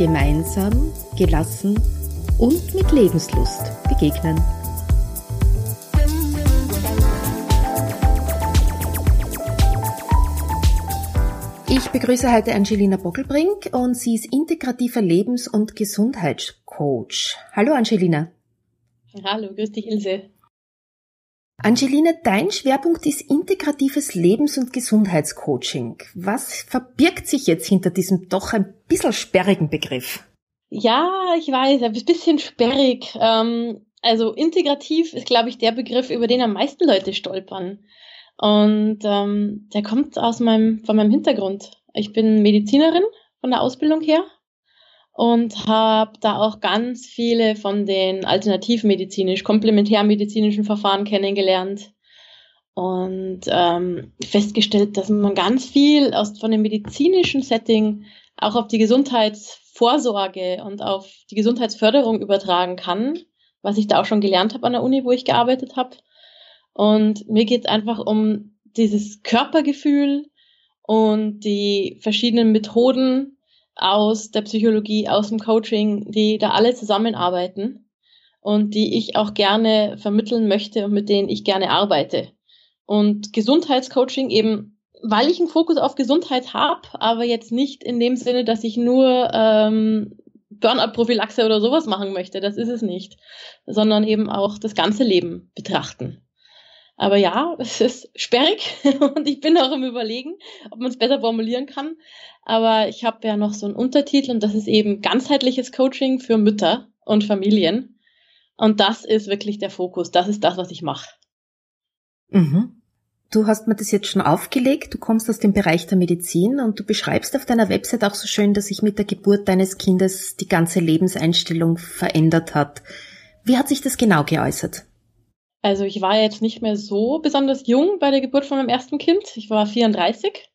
gemeinsam, gelassen und mit Lebenslust begegnen. Ich begrüße heute Angelina Bockelbrink und sie ist integrativer Lebens- und Gesundheitscoach. Hallo Angelina. Hallo, grüß dich Ilse. Angelina, dein Schwerpunkt ist integratives Lebens- und Gesundheitscoaching. Was verbirgt sich jetzt hinter diesem doch ein bisschen sperrigen Begriff? Ja, ich weiß, ein bisschen sperrig. Ähm, also integrativ ist, glaube ich, der Begriff, über den am meisten Leute stolpern. Und ähm, der kommt aus meinem, von meinem Hintergrund. Ich bin Medizinerin von der Ausbildung her und habe da auch ganz viele von den alternativmedizinisch, komplementärmedizinischen Verfahren kennengelernt und ähm, festgestellt, dass man ganz viel aus von dem medizinischen Setting auch auf die Gesundheitsvorsorge und auf die Gesundheitsförderung übertragen kann, was ich da auch schon gelernt habe an der Uni, wo ich gearbeitet habe. Und mir geht es einfach um dieses Körpergefühl und die verschiedenen Methoden, aus der Psychologie, aus dem Coaching, die da alle zusammenarbeiten und die ich auch gerne vermitteln möchte und mit denen ich gerne arbeite. Und Gesundheitscoaching eben, weil ich einen Fokus auf Gesundheit habe, aber jetzt nicht in dem Sinne, dass ich nur ähm, Burnout-Prophylaxe oder sowas machen möchte, das ist es nicht, sondern eben auch das ganze Leben betrachten. Aber ja, es ist sperrig und ich bin auch im Überlegen, ob man es besser formulieren kann. Aber ich habe ja noch so einen Untertitel und das ist eben ganzheitliches Coaching für Mütter und Familien. Und das ist wirklich der Fokus. Das ist das, was ich mache. Mhm. Du hast mir das jetzt schon aufgelegt. Du kommst aus dem Bereich der Medizin und du beschreibst auf deiner Website auch so schön, dass sich mit der Geburt deines Kindes die ganze Lebenseinstellung verändert hat. Wie hat sich das genau geäußert? Also ich war jetzt nicht mehr so besonders jung bei der Geburt von meinem ersten Kind. Ich war 34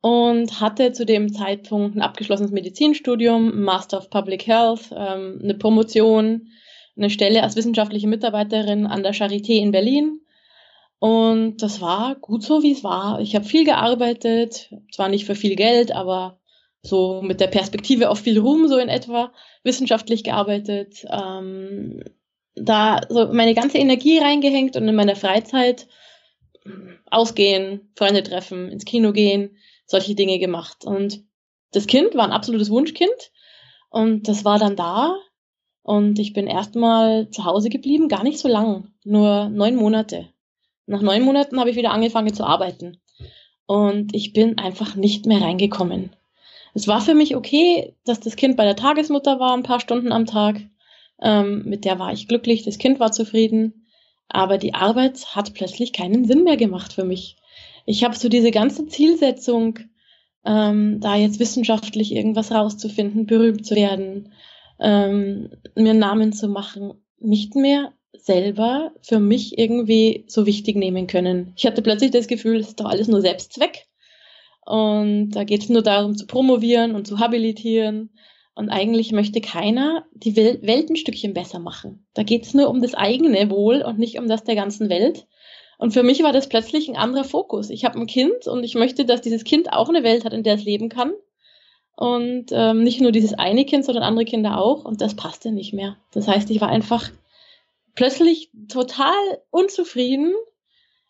und hatte zu dem Zeitpunkt ein abgeschlossenes Medizinstudium, Master of Public Health, ähm, eine Promotion, eine Stelle als wissenschaftliche Mitarbeiterin an der Charité in Berlin. Und das war gut so, wie es war. Ich habe viel gearbeitet, zwar nicht für viel Geld, aber so mit der Perspektive auf viel Ruhm so in etwa, wissenschaftlich gearbeitet, ähm, da so meine ganze Energie reingehängt und in meiner Freizeit ausgehen, Freunde treffen, ins Kino gehen, solche Dinge gemacht. Und das Kind war ein absolutes Wunschkind und das war dann da und ich bin erstmal zu Hause geblieben, gar nicht so lang, nur neun Monate. Nach neun Monaten habe ich wieder angefangen zu arbeiten und ich bin einfach nicht mehr reingekommen. Es war für mich okay, dass das Kind bei der Tagesmutter war, ein paar Stunden am Tag. Ähm, mit der war ich glücklich, das Kind war zufrieden. Aber die Arbeit hat plötzlich keinen Sinn mehr gemacht für mich. Ich habe so diese ganze Zielsetzung, ähm, da jetzt wissenschaftlich irgendwas rauszufinden, berühmt zu werden, ähm, mir einen Namen zu machen, nicht mehr selber für mich irgendwie so wichtig nehmen können. Ich hatte plötzlich das Gefühl, es ist doch alles nur Selbstzweck. Und da geht es nur darum zu promovieren und zu habilitieren und eigentlich möchte keiner die Welt ein Stückchen besser machen. Da geht es nur um das eigene Wohl und nicht um das der ganzen Welt. Und für mich war das plötzlich ein anderer Fokus. Ich habe ein Kind und ich möchte, dass dieses Kind auch eine Welt hat, in der es leben kann. Und ähm, nicht nur dieses eine Kind, sondern andere Kinder auch. Und das passte nicht mehr. Das heißt, ich war einfach plötzlich total unzufrieden,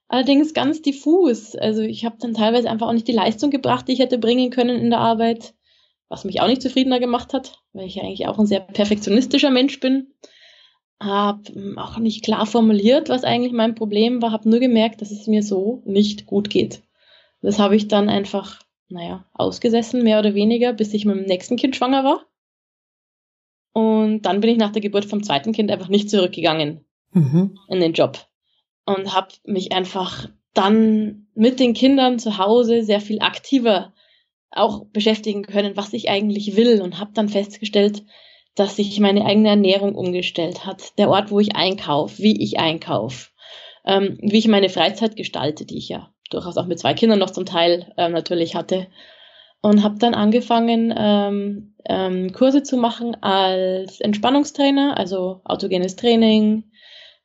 allerdings ganz diffus. Also ich habe dann teilweise einfach auch nicht die Leistung gebracht, die ich hätte bringen können in der Arbeit was mich auch nicht zufriedener gemacht hat, weil ich ja eigentlich auch ein sehr perfektionistischer Mensch bin. Hab ähm, auch nicht klar formuliert, was eigentlich mein Problem war, habe nur gemerkt, dass es mir so nicht gut geht. Das habe ich dann einfach, naja, ausgesessen, mehr oder weniger, bis ich mit dem nächsten Kind schwanger war. Und dann bin ich nach der Geburt vom zweiten Kind einfach nicht zurückgegangen mhm. in den Job. Und habe mich einfach dann mit den Kindern zu Hause sehr viel aktiver auch beschäftigen können, was ich eigentlich will und habe dann festgestellt, dass sich meine eigene Ernährung umgestellt hat. Der Ort, wo ich einkaufe, wie ich einkaufe, ähm, wie ich meine Freizeit gestalte, die ich ja durchaus auch mit zwei Kindern noch zum Teil ähm, natürlich hatte. Und habe dann angefangen, ähm, ähm, Kurse zu machen als Entspannungstrainer, also autogenes Training,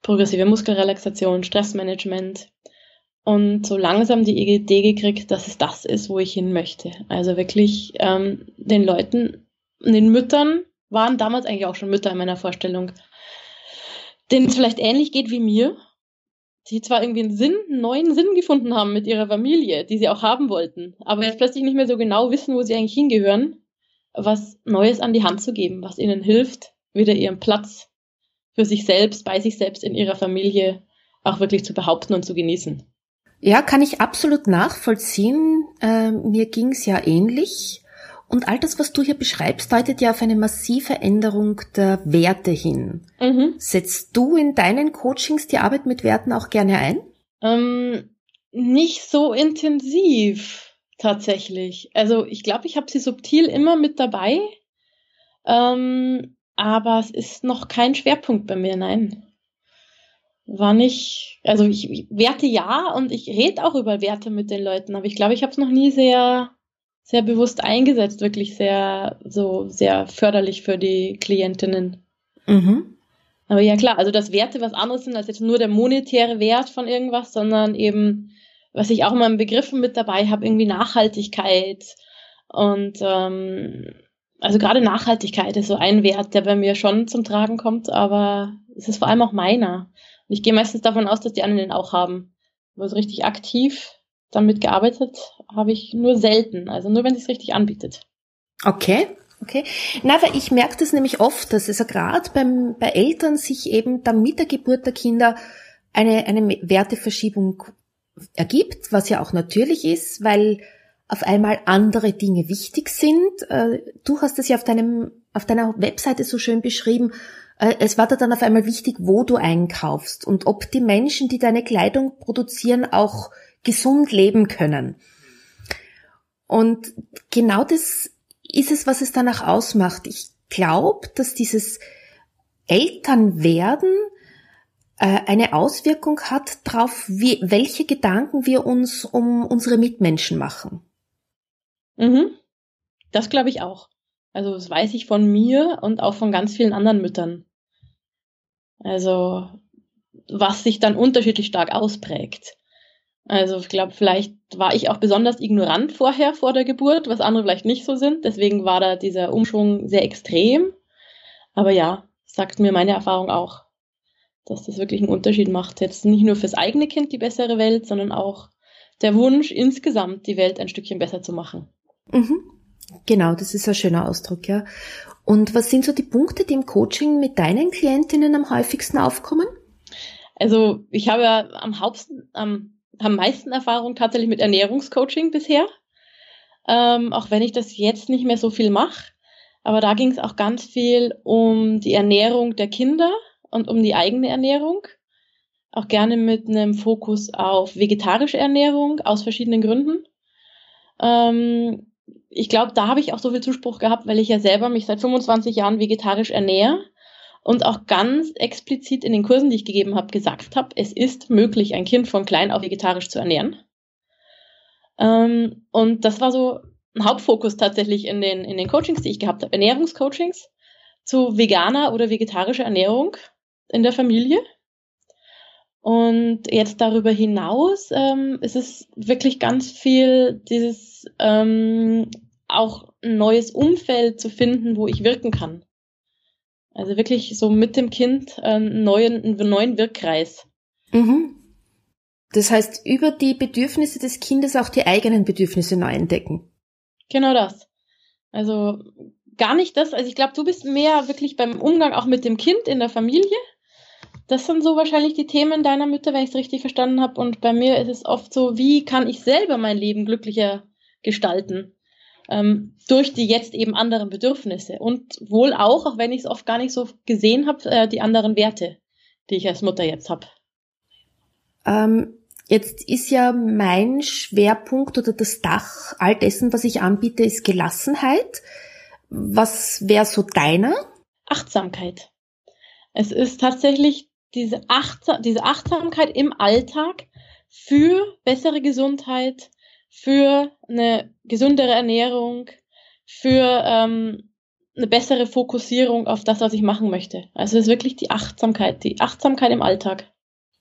progressive Muskelrelaxation, Stressmanagement und so langsam die Idee gekriegt, dass es das ist, wo ich hin möchte. Also wirklich ähm, den Leuten, den Müttern, waren damals eigentlich auch schon Mütter in meiner Vorstellung, denen es vielleicht ähnlich geht wie mir, die zwar irgendwie einen Sinn, einen neuen Sinn gefunden haben mit ihrer Familie, die sie auch haben wollten, aber jetzt plötzlich nicht mehr so genau wissen, wo sie eigentlich hingehören, was Neues an die Hand zu geben, was ihnen hilft, wieder ihren Platz für sich selbst, bei sich selbst in ihrer Familie auch wirklich zu behaupten und zu genießen. Ja, kann ich absolut nachvollziehen. Äh, mir ging's ja ähnlich. Und all das, was du hier beschreibst, deutet ja auf eine massive Änderung der Werte hin. Mhm. Setzt du in deinen Coachings die Arbeit mit Werten auch gerne ein? Ähm, nicht so intensiv tatsächlich. Also ich glaube, ich habe sie subtil immer mit dabei. Ähm, aber es ist noch kein Schwerpunkt bei mir, nein war nicht, also ich, Werte ja und ich rede auch über Werte mit den Leuten, aber ich glaube, ich habe es noch nie sehr, sehr bewusst eingesetzt, wirklich sehr, so sehr förderlich für die Klientinnen. Mhm. Aber ja klar, also dass Werte was anderes sind als jetzt nur der monetäre Wert von irgendwas, sondern eben, was ich auch immer im Begriffen mit dabei habe, irgendwie Nachhaltigkeit und ähm, also gerade Nachhaltigkeit ist so ein Wert, der bei mir schon zum Tragen kommt, aber es ist vor allem auch meiner ich gehe meistens davon aus, dass die anderen den auch haben. Aber so richtig aktiv damit gearbeitet habe ich nur selten. Also nur, wenn es richtig anbietet. Okay. Okay. Na, weil ich merke das nämlich oft, dass es ja gerade beim, bei Eltern sich eben dann mit der Geburt der Kinder eine, eine Werteverschiebung ergibt, was ja auch natürlich ist, weil auf einmal andere Dinge wichtig sind. Äh, du hast es ja auf deinem, auf deiner Webseite so schön beschrieben, es war da dann auf einmal wichtig, wo du einkaufst und ob die Menschen, die deine Kleidung produzieren, auch gesund leben können. Und genau das ist es, was es danach ausmacht. Ich glaube, dass dieses Elternwerden äh, eine Auswirkung hat darauf, wie, welche Gedanken wir uns um unsere Mitmenschen machen. Mhm. Das glaube ich auch. Also das weiß ich von mir und auch von ganz vielen anderen Müttern. Also was sich dann unterschiedlich stark ausprägt. Also ich glaube, vielleicht war ich auch besonders ignorant vorher vor der Geburt, was andere vielleicht nicht so sind. Deswegen war da dieser Umschwung sehr extrem. Aber ja, sagt mir meine Erfahrung auch, dass das wirklich einen Unterschied macht. Jetzt nicht nur fürs eigene Kind die bessere Welt, sondern auch der Wunsch, insgesamt die Welt ein Stückchen besser zu machen. Mhm. Genau, das ist ein schöner Ausdruck, ja. Und was sind so die Punkte, die im Coaching mit deinen Klientinnen am häufigsten aufkommen? Also ich habe ja am, Hauptsten, am, am meisten Erfahrung tatsächlich mit Ernährungscoaching bisher. Ähm, auch wenn ich das jetzt nicht mehr so viel mache. Aber da ging es auch ganz viel um die Ernährung der Kinder und um die eigene Ernährung. Auch gerne mit einem Fokus auf vegetarische Ernährung aus verschiedenen Gründen. Ähm, ich glaube, da habe ich auch so viel Zuspruch gehabt, weil ich ja selber mich seit 25 Jahren vegetarisch ernähre und auch ganz explizit in den Kursen, die ich gegeben habe, gesagt habe, es ist möglich, ein Kind von klein auf vegetarisch zu ernähren. Ähm, und das war so ein Hauptfokus tatsächlich in den, in den Coachings, die ich gehabt habe. Ernährungscoachings zu veganer oder vegetarischer Ernährung in der Familie. Und jetzt darüber hinaus ähm, ist es wirklich ganz viel dieses ähm, auch ein neues Umfeld zu finden, wo ich wirken kann. Also wirklich so mit dem Kind einen neuen, einen neuen Wirkkreis. Mhm. Das heißt, über die Bedürfnisse des Kindes auch die eigenen Bedürfnisse neu entdecken. Genau das. Also gar nicht das, also ich glaube, du bist mehr wirklich beim Umgang auch mit dem Kind in der Familie das sind so wahrscheinlich die Themen deiner Mütter, wenn ich es richtig verstanden habe. Und bei mir ist es oft so, wie kann ich selber mein Leben glücklicher gestalten? Ähm, durch die jetzt eben anderen Bedürfnisse. Und wohl auch, auch wenn ich es oft gar nicht so gesehen habe, äh, die anderen Werte, die ich als Mutter jetzt habe. Ähm, Jetzt ist ja mein Schwerpunkt oder das Dach all dessen, was ich anbiete, ist Gelassenheit. Was wäre so deiner? Achtsamkeit. Es ist tatsächlich diese, Achtsam diese Achtsamkeit im Alltag für bessere Gesundheit, für eine gesündere Ernährung, für ähm, eine bessere Fokussierung auf das, was ich machen möchte. Also es ist wirklich die Achtsamkeit, die Achtsamkeit im Alltag.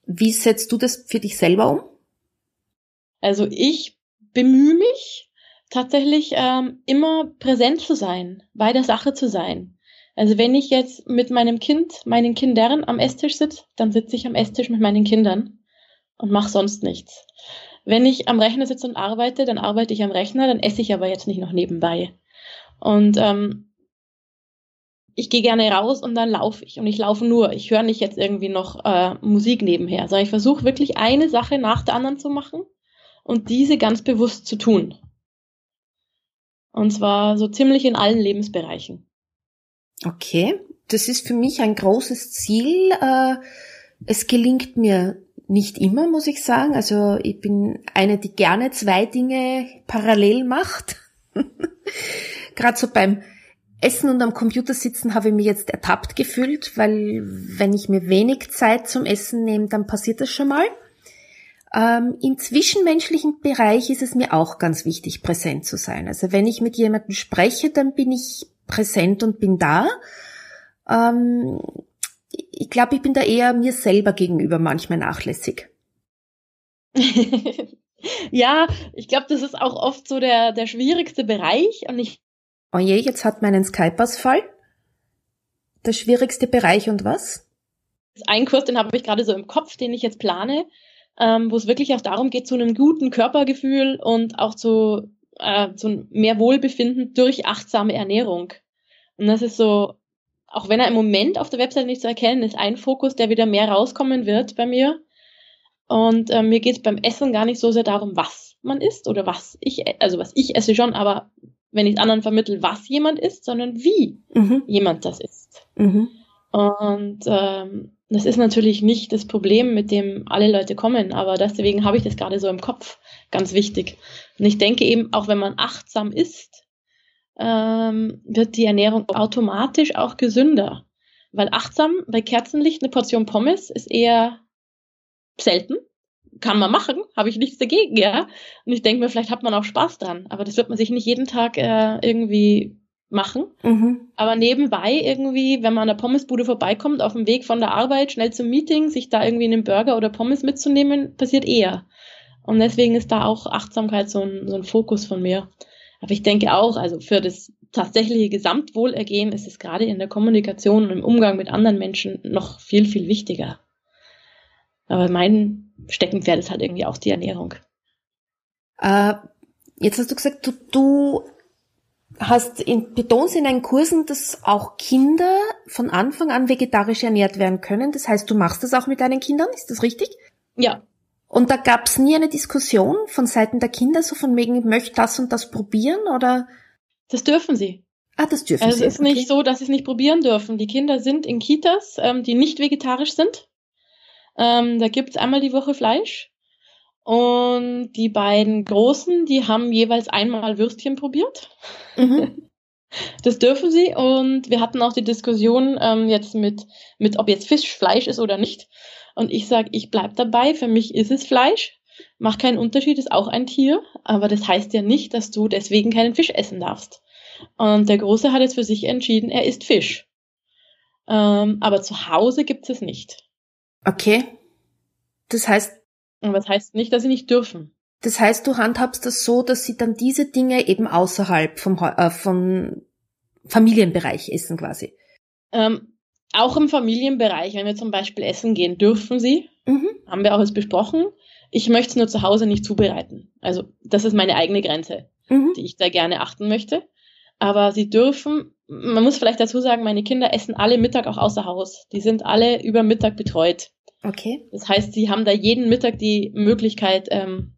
Wie setzt du das für dich selber um? Also ich bemühe mich tatsächlich ähm, immer präsent zu sein, bei der Sache zu sein. Also wenn ich jetzt mit meinem Kind, meinen Kindern am Esstisch sitze, dann sitze ich am Esstisch mit meinen Kindern und mache sonst nichts. Wenn ich am Rechner sitze und arbeite, dann arbeite ich am Rechner, dann esse ich aber jetzt nicht noch nebenbei. Und ähm, ich gehe gerne raus und dann laufe ich. Und ich laufe nur. Ich höre nicht jetzt irgendwie noch äh, Musik nebenher, sondern ich versuche wirklich eine Sache nach der anderen zu machen und diese ganz bewusst zu tun. Und zwar so ziemlich in allen Lebensbereichen. Okay, das ist für mich ein großes Ziel. Äh, es gelingt mir nicht immer, muss ich sagen. Also ich bin eine, die gerne zwei Dinge parallel macht. Gerade so beim Essen und am Computer sitzen habe ich mich jetzt ertappt gefühlt, weil wenn ich mir wenig Zeit zum Essen nehme, dann passiert das schon mal. Ähm, Im zwischenmenschlichen Bereich ist es mir auch ganz wichtig, präsent zu sein. Also wenn ich mit jemandem spreche, dann bin ich präsent und bin da. Ähm, ich glaube, ich bin da eher mir selber gegenüber manchmal nachlässig. ja, ich glaube, das ist auch oft so der, der schwierigste Bereich. Und ich oh je, jetzt hat meinen Skype-Ausfall. Der schwierigste Bereich und was? Ein Kurs, den habe ich gerade so im Kopf, den ich jetzt plane, ähm, wo es wirklich auch darum geht, zu einem guten Körpergefühl und auch zu, äh, zu mehr Wohlbefinden durch achtsame Ernährung. Und das ist so, auch wenn er im Moment auf der Website nicht zu erkennen ist, ein Fokus, der wieder mehr rauskommen wird bei mir. Und äh, mir geht es beim Essen gar nicht so sehr darum, was man isst oder was ich, also was ich esse schon, aber wenn ich anderen vermittel, was jemand isst, sondern wie mhm. jemand das isst. Mhm. Und ähm, das ist natürlich nicht das Problem, mit dem alle Leute kommen, aber deswegen habe ich das gerade so im Kopf, ganz wichtig. Und ich denke eben, auch wenn man achtsam isst, ähm, wird die Ernährung automatisch auch gesünder. Weil achtsam bei Kerzenlicht eine Portion Pommes ist eher selten. Kann man machen, habe ich nichts dagegen, ja. Und ich denke mir, vielleicht hat man auch Spaß dran, aber das wird man sich nicht jeden Tag äh, irgendwie machen. Mhm. Aber nebenbei irgendwie, wenn man an der Pommesbude vorbeikommt, auf dem Weg von der Arbeit schnell zum Meeting, sich da irgendwie einen Burger oder Pommes mitzunehmen, passiert eher. Und deswegen ist da auch Achtsamkeit so ein, so ein Fokus von mir. Aber ich denke auch, also für das tatsächliche Gesamtwohlergehen ist es gerade in der Kommunikation und im Umgang mit anderen Menschen noch viel, viel wichtiger. Aber mein Steckenpferd ist halt irgendwie auch die Ernährung. Äh, jetzt hast du gesagt, du, du hast in, betonst in deinen Kursen, dass auch Kinder von Anfang an vegetarisch ernährt werden können. Das heißt, du machst das auch mit deinen Kindern, ist das richtig? Ja. Und da gab es nie eine Diskussion von Seiten der Kinder, so von wegen, ich möchte das und das probieren oder? Das dürfen sie. Ah, das dürfen also sie. Es ist okay. nicht so, dass sie es nicht probieren dürfen. Die Kinder sind in Kitas, ähm, die nicht vegetarisch sind. Ähm, da gibt's einmal die Woche Fleisch. Und die beiden Großen, die haben jeweils einmal Würstchen probiert. Mhm. Das dürfen sie. Und wir hatten auch die Diskussion ähm, jetzt mit, mit, ob jetzt Fisch Fleisch ist oder nicht. Und ich sage, ich bleib dabei. Für mich ist es Fleisch. Macht keinen Unterschied, ist auch ein Tier. Aber das heißt ja nicht, dass du deswegen keinen Fisch essen darfst. Und der Große hat jetzt für sich entschieden, er isst Fisch. Ähm, aber zu Hause gibt es nicht. Okay. Das heißt. Aber das heißt nicht, dass sie nicht dürfen. Das heißt, du handhabst das so, dass sie dann diese Dinge eben außerhalb vom, äh, vom Familienbereich essen quasi. Ähm, auch im Familienbereich, wenn wir zum Beispiel essen gehen, dürfen sie. Mhm. Haben wir auch jetzt besprochen. Ich möchte es nur zu Hause nicht zubereiten. Also das ist meine eigene Grenze, mhm. die ich da gerne achten möchte. Aber sie dürfen, man muss vielleicht dazu sagen, meine Kinder essen alle Mittag auch außer Haus. Die sind alle über Mittag betreut. Okay. Das heißt, sie haben da jeden Mittag die Möglichkeit, ähm,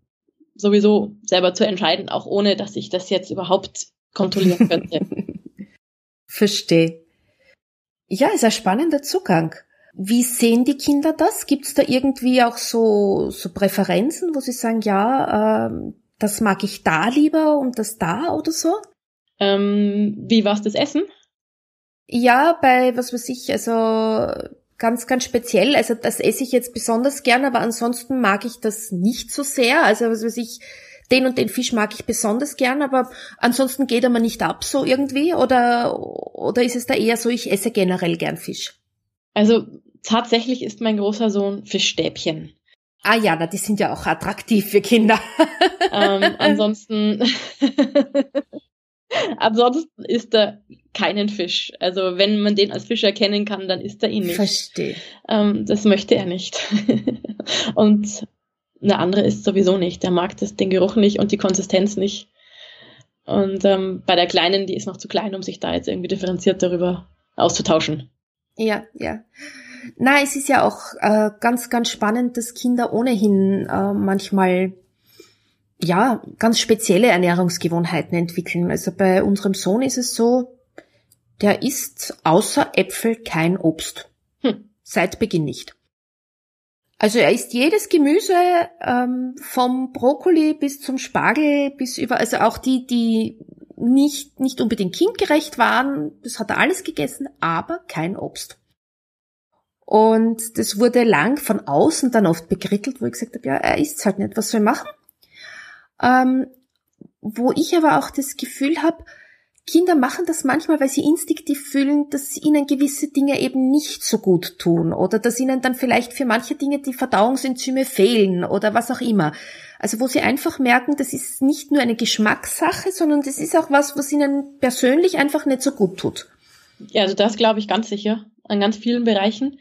sowieso selber zu entscheiden, auch ohne, dass ich das jetzt überhaupt kontrollieren könnte. Verstehe. Ja, ist ein spannender Zugang. Wie sehen die Kinder das? Gibt es da irgendwie auch so, so Präferenzen, wo sie sagen, ja, äh, das mag ich da lieber und das da oder so? Ähm, wie war's das Essen? Ja, bei was weiß ich, also ganz, ganz speziell. Also das esse ich jetzt besonders gern, aber ansonsten mag ich das nicht so sehr. Also was weiß ich, den und den Fisch mag ich besonders gern, aber ansonsten geht er mir nicht ab so irgendwie oder, oder ist es da eher so, ich esse generell gern Fisch? Also tatsächlich ist mein großer Sohn Fischstäbchen. Ah ja, na, die sind ja auch attraktiv für Kinder. ähm, ansonsten, ansonsten isst er keinen Fisch. Also wenn man den als Fisch erkennen kann, dann isst er ihn nicht. Verstehe. Ähm, das möchte er nicht. und eine andere ist sowieso nicht. Der mag das, den Geruch nicht und die Konsistenz nicht. Und ähm, bei der Kleinen, die ist noch zu klein, um sich da jetzt irgendwie differenziert darüber auszutauschen. Ja, ja. Na, es ist ja auch äh, ganz, ganz spannend, dass Kinder ohnehin äh, manchmal ja ganz spezielle Ernährungsgewohnheiten entwickeln. Also bei unserem Sohn ist es so, der isst außer Äpfel kein Obst. Hm. Seit Beginn nicht. Also er isst jedes Gemüse ähm, vom Brokkoli bis zum Spargel bis über, also auch die, die nicht, nicht unbedingt kindgerecht waren, das hat er alles gegessen, aber kein Obst. Und das wurde lang von außen dann oft bekrittelt, wo ich gesagt habe, ja, er isst halt nicht, was soll er machen? Ähm, wo ich aber auch das Gefühl habe, Kinder machen das manchmal, weil sie instinktiv fühlen, dass ihnen gewisse Dinge eben nicht so gut tun oder dass ihnen dann vielleicht für manche Dinge die Verdauungsenzyme fehlen oder was auch immer. Also wo sie einfach merken, das ist nicht nur eine Geschmackssache, sondern das ist auch was, was ihnen persönlich einfach nicht so gut tut. Ja, also das glaube ich ganz sicher an ganz vielen Bereichen.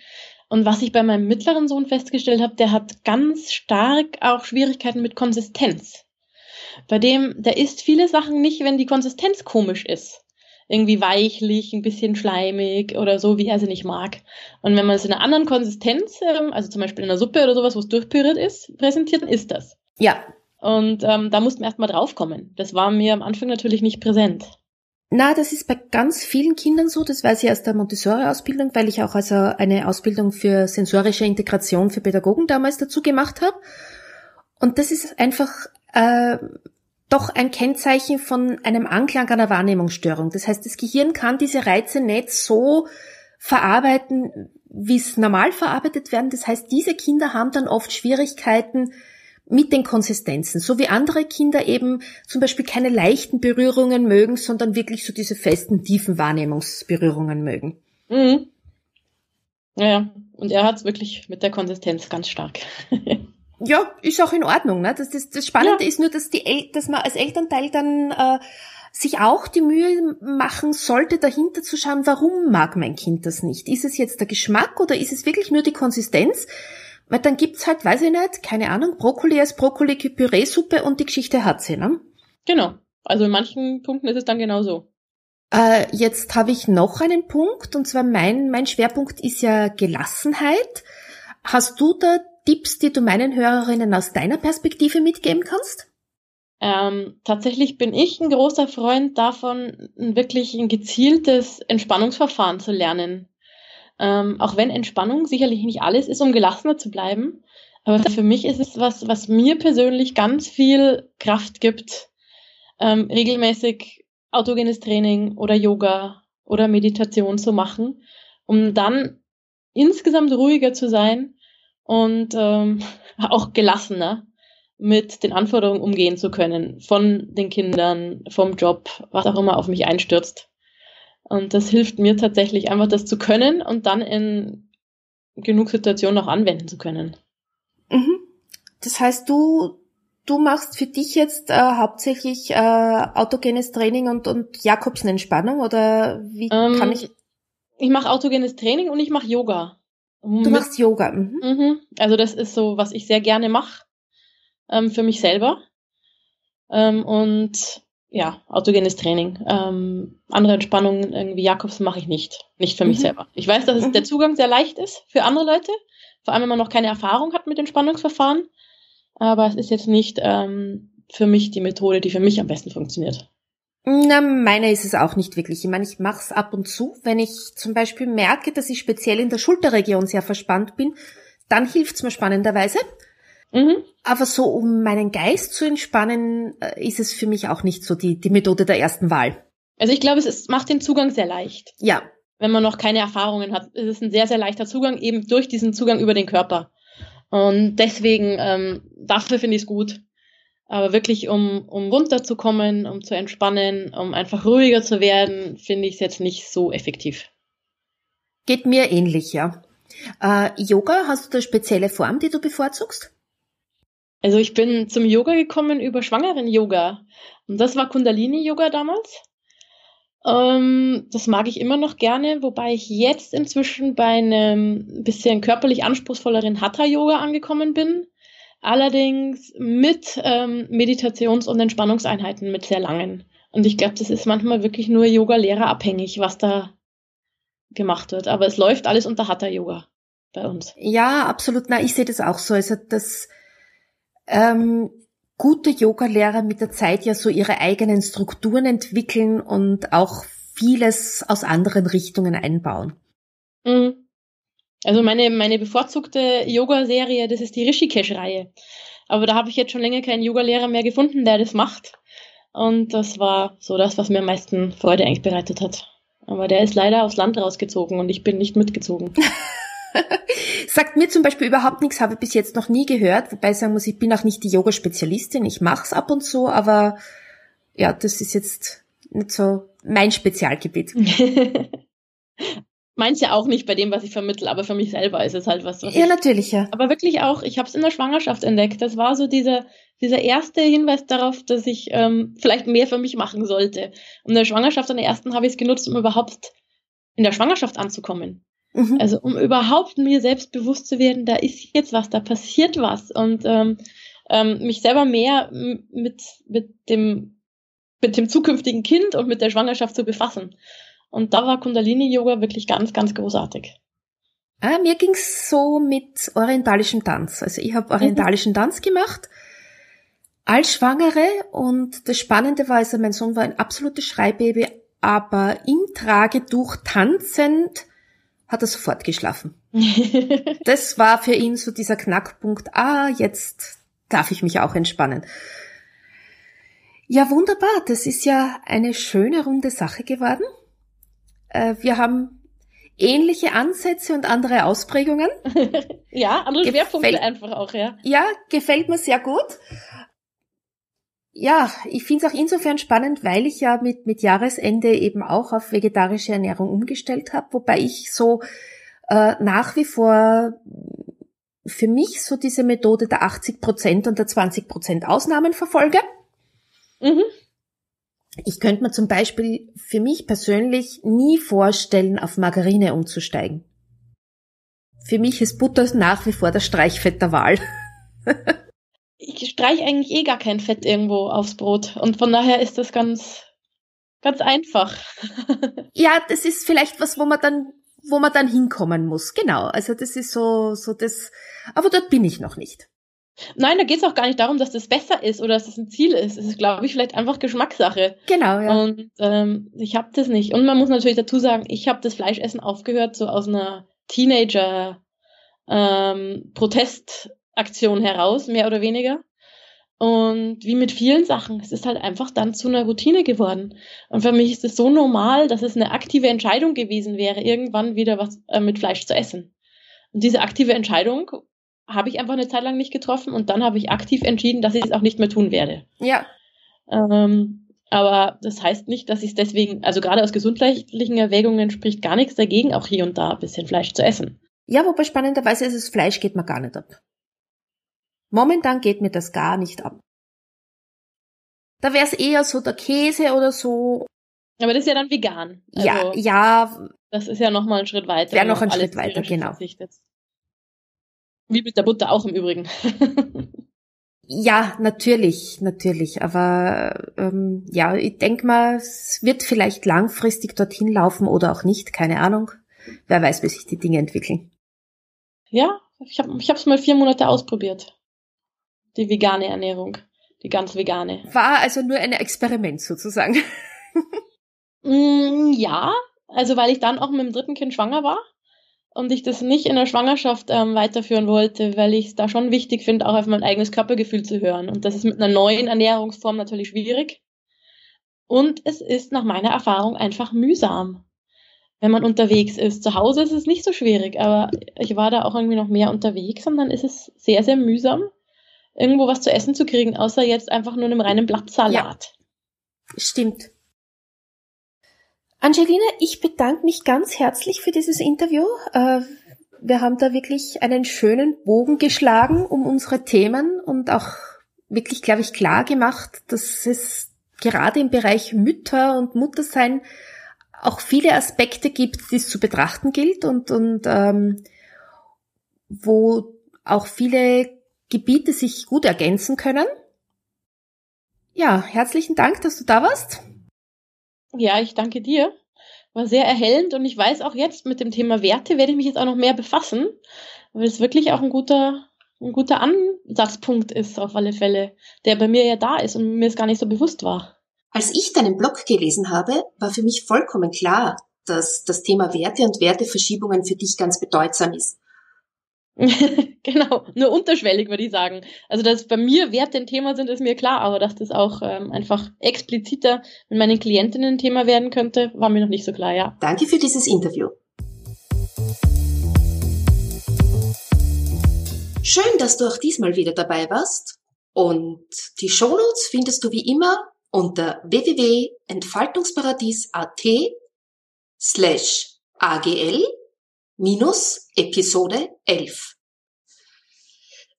Und was ich bei meinem mittleren Sohn festgestellt habe, der hat ganz stark auch Schwierigkeiten mit Konsistenz. Bei dem, der isst viele Sachen nicht, wenn die Konsistenz komisch ist. Irgendwie weichlich, ein bisschen schleimig oder so, wie er sie nicht mag. Und wenn man es in einer anderen Konsistenz, ähm, also zum Beispiel in einer Suppe oder sowas, wo es durchpüriert ist, präsentiert, dann ist das. Ja. Und ähm, da mussten wir erstmal draufkommen. Das war mir am Anfang natürlich nicht präsent. Na, das ist bei ganz vielen Kindern so. Das weiß ich aus der Montessori-Ausbildung, weil ich auch also eine Ausbildung für sensorische Integration für Pädagogen damals dazu gemacht habe. Und das ist einfach äh, doch ein Kennzeichen von einem Anklang einer Wahrnehmungsstörung. Das heißt, das Gehirn kann diese Reize nicht so verarbeiten, wie es normal verarbeitet werden. Das heißt, diese Kinder haben dann oft Schwierigkeiten mit den Konsistenzen, so wie andere Kinder eben zum Beispiel keine leichten Berührungen mögen, sondern wirklich so diese festen, tiefen Wahrnehmungsberührungen mögen. Mhm. Ja, und er hat es wirklich mit der Konsistenz ganz stark. ja, ist auch in Ordnung. Ne? Das, das, das Spannende ja. ist nur, dass, die El dass man als Elternteil dann äh, sich auch die Mühe machen sollte, dahinter zu schauen, warum mag mein Kind das nicht? Ist es jetzt der Geschmack oder ist es wirklich nur die Konsistenz? Weil dann gibt's halt, weiß ich nicht, keine Ahnung, Brokkoli als Brokkoli-Püree-Suppe und die Geschichte hat sie, ne? Genau. Also in manchen Punkten ist es dann genau so. Äh, jetzt habe ich noch einen Punkt, und zwar mein, mein Schwerpunkt ist ja Gelassenheit. Hast du da Tipps, die du meinen Hörerinnen aus deiner Perspektive mitgeben kannst? Ähm, tatsächlich bin ich ein großer Freund davon, wirklich ein gezieltes Entspannungsverfahren zu lernen. Ähm, auch wenn Entspannung sicherlich nicht alles ist, um gelassener zu bleiben. Aber für mich ist es was, was mir persönlich ganz viel Kraft gibt, ähm, regelmäßig autogenes Training oder Yoga oder Meditation zu machen, um dann insgesamt ruhiger zu sein und ähm, auch gelassener mit den Anforderungen umgehen zu können von den Kindern, vom Job, was auch immer auf mich einstürzt. Und das hilft mir tatsächlich einfach, das zu können und dann in genug Situationen auch anwenden zu können. Mhm. Das heißt, du, du machst für dich jetzt äh, hauptsächlich äh, autogenes Training und, und Jakobsen-Entspannung oder wie ähm, kann ich? Ich mache autogenes Training und ich mache Yoga. Du machst Yoga. Mhm. Mhm. Also das ist so, was ich sehr gerne mache ähm, für mich selber. Ähm, und ja, autogenes Training. Ähm, andere Entspannungen, irgendwie Jakobs mache ich nicht. Nicht für mich mhm. selber. Ich weiß, dass es, mhm. der Zugang sehr leicht ist für andere Leute. Vor allem, wenn man noch keine Erfahrung hat mit Entspannungsverfahren. Aber es ist jetzt nicht ähm, für mich die Methode, die für mich am besten funktioniert. Na, meine ist es auch nicht wirklich. Ich meine, ich mache es ab und zu. Wenn ich zum Beispiel merke, dass ich speziell in der Schulterregion sehr verspannt bin, dann hilft's mir spannenderweise. Mhm. Aber so, um meinen Geist zu entspannen, äh, ist es für mich auch nicht so die, die Methode der ersten Wahl. Also ich glaube, es ist, macht den Zugang sehr leicht. Ja. Wenn man noch keine Erfahrungen hat, ist es ein sehr, sehr leichter Zugang, eben durch diesen Zugang über den Körper. Und deswegen, ähm, dafür finde ich es gut. Aber wirklich, um, um runterzukommen, um zu entspannen, um einfach ruhiger zu werden, finde ich es jetzt nicht so effektiv. Geht mir ähnlich, ja. Äh, Yoga, hast du da spezielle Form, die du bevorzugst? Also ich bin zum Yoga gekommen über Schwangeren-Yoga. Und das war Kundalini-Yoga damals. Ähm, das mag ich immer noch gerne, wobei ich jetzt inzwischen bei einem bisschen körperlich anspruchsvolleren Hatha-Yoga angekommen bin. Allerdings mit ähm, Meditations- und Entspannungseinheiten mit sehr langen. Und ich glaube, das ist manchmal wirklich nur Yoga-Lehrer abhängig, was da gemacht wird. Aber es läuft alles unter Hatha-Yoga bei uns. Ja, absolut. Na, ich sehe das auch so. Also das ähm, gute Yoga-Lehrer mit der Zeit ja so ihre eigenen Strukturen entwickeln und auch vieles aus anderen Richtungen einbauen. Mhm. Also meine, meine bevorzugte Yoga-Serie, das ist die Rishikesh-Reihe. Aber da habe ich jetzt schon länger keinen Yoga-Lehrer mehr gefunden, der das macht. Und das war so das, was mir am meisten Freude eigentlich bereitet hat. Aber der ist leider aufs Land rausgezogen und ich bin nicht mitgezogen. Sagt mir zum Beispiel überhaupt nichts, habe ich bis jetzt noch nie gehört, wobei ich sagen muss, ich bin auch nicht die Yoga-Spezialistin, ich mache es ab und zu, aber ja, das ist jetzt nicht so mein Spezialgebiet. Meins ja auch nicht bei dem, was ich vermittle, aber für mich selber ist es halt was. was ja, natürlich, ja. Aber wirklich auch, ich habe es in der Schwangerschaft entdeckt. Das war so dieser, dieser erste Hinweis darauf, dass ich ähm, vielleicht mehr für mich machen sollte. Und in der Schwangerschaft, an der ersten, habe ich es genutzt, um überhaupt in der Schwangerschaft anzukommen. Mhm. Also um überhaupt mir selbst bewusst zu werden, da ist jetzt was, da passiert was und ähm, ähm, mich selber mehr mit, mit dem mit dem zukünftigen Kind und mit der Schwangerschaft zu befassen. Und da war Kundalini-Yoga wirklich ganz, ganz großartig. Ah, mir ging's so mit orientalischem Tanz. Also ich habe orientalischen mhm. Tanz gemacht als Schwangere und das Spannende war, also mein Sohn war ein absolutes Schreibaby, aber im Tragetuch tanzend hat er sofort geschlafen. das war für ihn so dieser Knackpunkt, ah, jetzt darf ich mich auch entspannen. Ja, wunderbar, das ist ja eine schöne runde Sache geworden. Äh, wir haben ähnliche Ansätze und andere Ausprägungen. ja, andere Schwerpunkte einfach auch, ja. Ja, gefällt mir sehr gut ja, ich finde es auch insofern spannend, weil ich ja mit, mit Jahresende eben auch auf vegetarische Ernährung umgestellt habe, wobei ich so äh, nach wie vor für mich so diese Methode der 80 Prozent und der 20 Prozent Ausnahmen verfolge. Mhm. Ich könnte mir zum Beispiel für mich persönlich nie vorstellen, auf Margarine umzusteigen. Für mich ist Butter nach wie vor das Streichfett der Wahl. ich streiche eigentlich eh gar kein Fett irgendwo aufs Brot. Und von daher ist das ganz, ganz einfach. ja, das ist vielleicht was, wo man dann, wo man dann hinkommen muss. Genau. Also das ist so, so das, aber dort bin ich noch nicht. Nein, da geht es auch gar nicht darum, dass das besser ist oder dass das ein Ziel ist. Es ist, glaube ich, vielleicht einfach Geschmackssache. Genau, ja. Und ähm, ich habe das nicht. Und man muss natürlich dazu sagen, ich habe das Fleischessen aufgehört, so aus einer Teenager ähm, heraus, mehr oder weniger. Und wie mit vielen Sachen, es ist halt einfach dann zu einer Routine geworden. Und für mich ist es so normal, dass es eine aktive Entscheidung gewesen wäre, irgendwann wieder was äh, mit Fleisch zu essen. Und diese aktive Entscheidung habe ich einfach eine Zeit lang nicht getroffen und dann habe ich aktiv entschieden, dass ich es auch nicht mehr tun werde. Ja. Ähm, aber das heißt nicht, dass ich es deswegen, also gerade aus gesundheitlichen Erwägungen spricht gar nichts dagegen, auch hier und da ein bisschen Fleisch zu essen. Ja, wobei spannenderweise ist es Fleisch geht mir gar nicht ab. Momentan geht mir das gar nicht ab. Da wäre es eher so der Käse oder so. Aber das ist ja dann vegan. Also ja, ja. Das ist ja nochmal ein Schritt weiter. Wäre noch ein Schritt weiter, genau. Verzichtet. Wie mit der Butter auch im Übrigen. ja, natürlich, natürlich. Aber ähm, ja, ich denke mal, es wird vielleicht langfristig dorthin laufen oder auch nicht, keine Ahnung. Wer weiß, wie sich die Dinge entwickeln. Ja, ich habe es mal vier Monate ausprobiert die vegane Ernährung. Die ganz vegane. War also nur ein Experiment sozusagen. mm, ja, also weil ich dann auch mit dem dritten Kind schwanger war und ich das nicht in der Schwangerschaft ähm, weiterführen wollte, weil ich es da schon wichtig finde, auch auf mein eigenes Körpergefühl zu hören. Und das ist mit einer neuen Ernährungsform natürlich schwierig. Und es ist nach meiner Erfahrung einfach mühsam, wenn man unterwegs ist. Zu Hause ist es nicht so schwierig, aber ich war da auch irgendwie noch mehr unterwegs und dann ist es sehr, sehr mühsam, irgendwo was zu essen zu kriegen, außer jetzt einfach nur einem reinen Blattsalat. Ja, stimmt. Angelina, ich bedanke mich ganz herzlich für dieses Interview. Äh, wir haben da wirklich einen schönen Bogen geschlagen um unsere Themen und auch wirklich, glaube ich, klar gemacht, dass es gerade im Bereich Mütter und Muttersein auch viele Aspekte gibt, die es zu betrachten gilt und, und ähm, wo auch viele Gebiete sich gut ergänzen können. Ja, herzlichen Dank, dass du da warst. Ja, ich danke dir. War sehr erhellend und ich weiß auch jetzt mit dem Thema Werte werde ich mich jetzt auch noch mehr befassen, weil es wirklich auch ein guter, ein guter Ansatzpunkt ist auf alle Fälle, der bei mir ja da ist und mir es gar nicht so bewusst war. Als ich deinen Blog gelesen habe, war für mich vollkommen klar, dass das Thema Werte und Werteverschiebungen für dich ganz bedeutsam ist. genau, nur unterschwellig würde ich sagen. Also, dass bei mir Werte ein Thema sind, ist mir klar, aber dass das auch ähm, einfach expliziter mit meinen Klientinnen ein Thema werden könnte, war mir noch nicht so klar, ja. Danke für dieses Interview. Schön, dass du auch diesmal wieder dabei warst. Und die Shownotes findest du wie immer unter www.entfaltungsparadies.at slash agl minus Episode 11.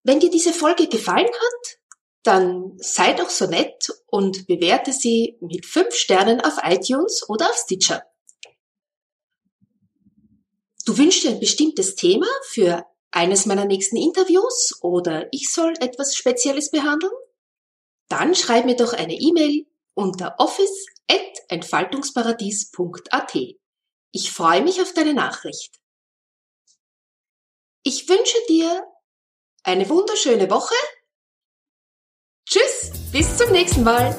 Wenn dir diese Folge gefallen hat, dann sei doch so nett und bewerte sie mit fünf Sternen auf iTunes oder auf Stitcher. Du wünschst dir ein bestimmtes Thema für eines meiner nächsten Interviews oder ich soll etwas Spezielles behandeln? Dann schreib mir doch eine E-Mail unter office.entfaltungsparadies.at. Ich freue mich auf deine Nachricht. Ich wünsche dir eine wunderschöne Woche. Tschüss, bis zum nächsten Mal.